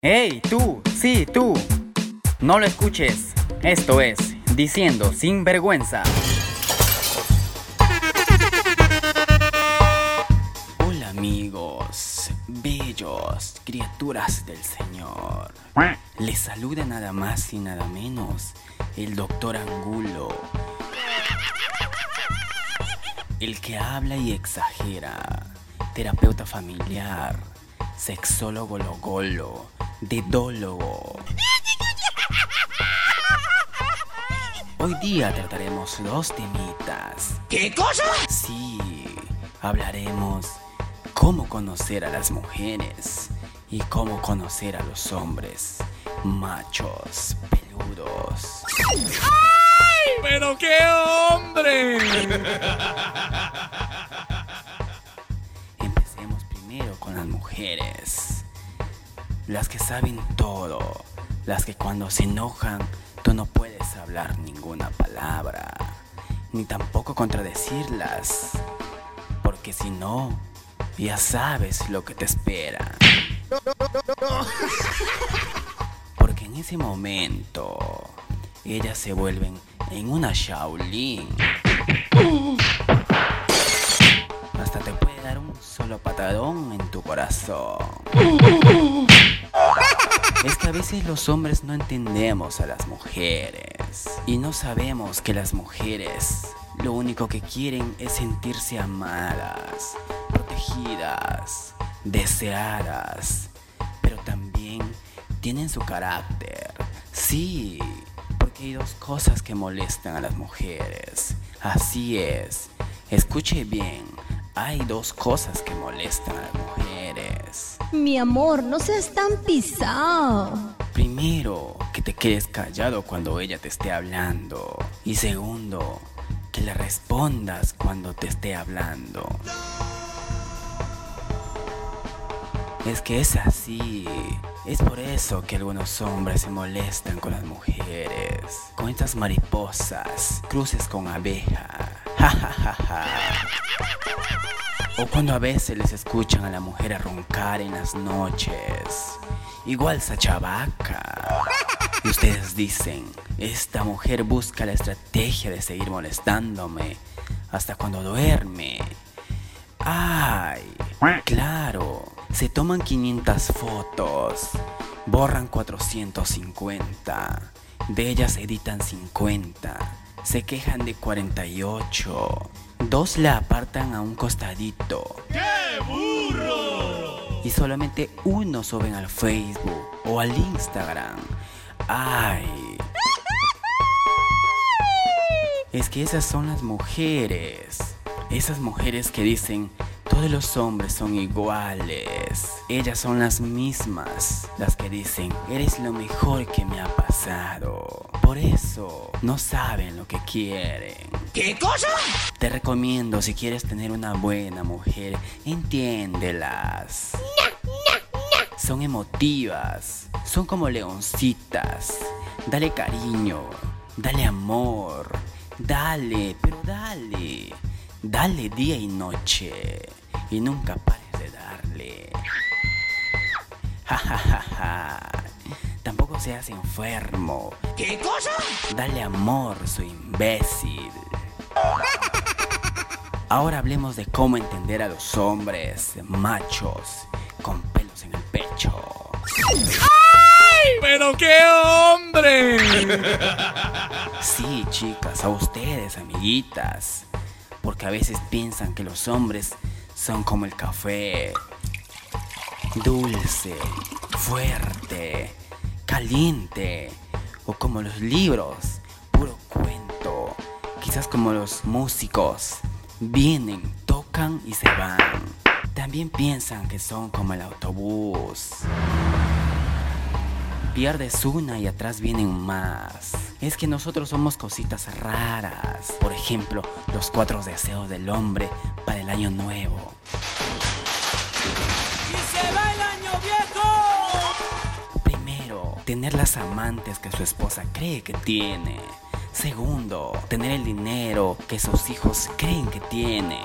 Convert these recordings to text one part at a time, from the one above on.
¡Hey, tú! Sí, tú. No lo escuches. Esto es Diciendo sin vergüenza. Hola amigos, bellos, criaturas del Señor. Les saluda nada más y nada menos el doctor Angulo. El que habla y exagera. Terapeuta familiar. Sexólogo logolo. Dedólogo. Hoy día trataremos dos temitas. ¿Qué cosa? Sí, hablaremos cómo conocer a las mujeres y cómo conocer a los hombres machos, peludos. ¡Pero qué hombre! Las que saben todo. Las que cuando se enojan tú no puedes hablar ninguna palabra. Ni tampoco contradecirlas. Porque si no, ya sabes lo que te espera. Porque en ese momento, ellas se vuelven en una Shaolin. Hasta te puede dar un solo patadón en tu corazón. Es que a veces los hombres no entendemos a las mujeres y no sabemos que las mujeres lo único que quieren es sentirse amadas, protegidas, deseadas, pero también tienen su carácter. Sí, porque hay dos cosas que molestan a las mujeres. Así es, escuche bien, hay dos cosas que molestan. Mi amor, no seas tan pisado. Primero, que te quedes callado cuando ella te esté hablando. Y segundo, que le respondas cuando te esté hablando. Es que es así. Es por eso que algunos hombres se molestan con las mujeres. Con estas mariposas, cruces con abeja. Ja, ja, ja, ja. O cuando a veces les escuchan a la mujer a roncar en las noches. Igual Sachavaca. Y ustedes dicen, esta mujer busca la estrategia de seguir molestándome hasta cuando duerme. ¡Ay! Claro, se toman 500 fotos, borran 450, de ellas editan 50, se quejan de 48, dos la apartan a un costadito. ¡Qué burro! Y solamente uno suben al Facebook o al Instagram. ¡Ay! Es que esas son las mujeres. Esas mujeres que dicen, todos los hombres son iguales. Ellas son las mismas. Las que dicen, eres lo mejor que me ha pasado. Por eso, no saben lo que quieren. ¿Qué cosa? Te recomiendo si quieres tener una buena mujer, entiéndelas. Son emotivas, son como leoncitas. Dale cariño, dale amor, dale, pero dale. Dale día y noche y nunca pares de darle. Ja, ja, ja, ja. Tampoco seas enfermo. ¿Qué cosa? Dale amor, su imbécil. Ahora hablemos de cómo entender a los hombres machos con pelos en el pecho. ¡Pero qué hombre! Sí, chicas, a ustedes, amiguitas. Porque a veces piensan que los hombres son como el café. Dulce, fuerte, caliente. O como los libros, puro cuento. Quizás como los músicos. Vienen, tocan y se van. También piensan que son como el autobús. Pierdes una y atrás vienen más. Es que nosotros somos cositas raras. Por ejemplo, los cuatro deseos del hombre para el año nuevo. ¡Y se va el año viejo! Primero, tener las amantes que su esposa cree que tiene. Segundo, tener el dinero que sus hijos creen que tiene.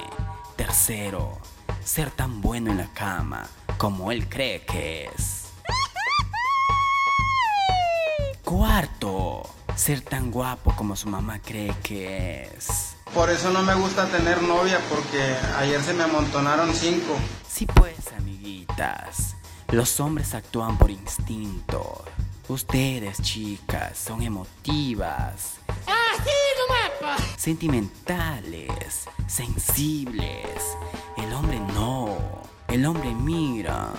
Tercero, ser tan bueno en la cama como él cree que es. Cuarto, ser tan guapo como su mamá cree que es. Por eso no me gusta tener novia porque ayer se me amontonaron cinco. Sí pues, amiguitas, los hombres actúan por instinto. Ustedes, chicas, son emotivas, sentimentales, sensibles. El hombre no. El hombre mira.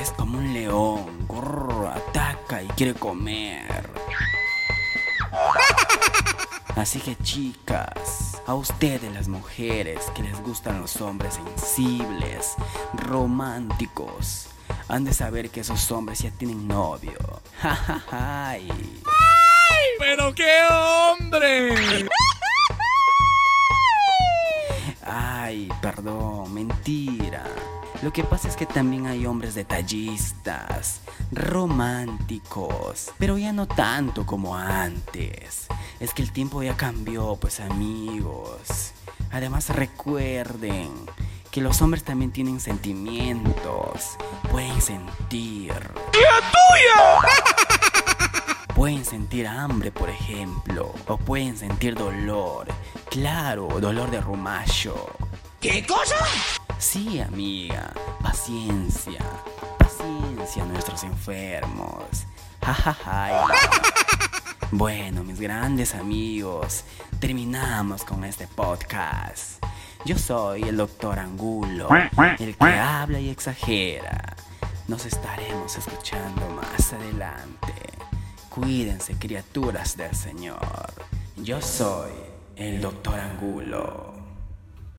Es como un león. grrr, ataca y quiere comer. Así que chicas, a ustedes las mujeres que les gustan los hombres sensibles, románticos, han de saber que esos hombres ya tienen novio. Ja, ja, ja, ay. ¡Pero qué hombre! Ay, perdón, mentira. Lo que pasa es que también hay hombres detallistas, románticos, pero ya no tanto como antes. Es que el tiempo ya cambió, pues amigos. Además recuerden que los hombres también tienen sentimientos, pueden sentir. Pueden sentir hambre, por ejemplo, o pueden sentir dolor. Claro, dolor de rumacho. ¿Qué cosa? Sí, amiga, paciencia, paciencia a nuestros enfermos. Jajaja. Bueno, mis grandes amigos, terminamos con este podcast. Yo soy el doctor Angulo, el que habla y exagera. Nos estaremos escuchando más adelante. Cuídense, criaturas del Señor. Yo soy el doctor Angulo.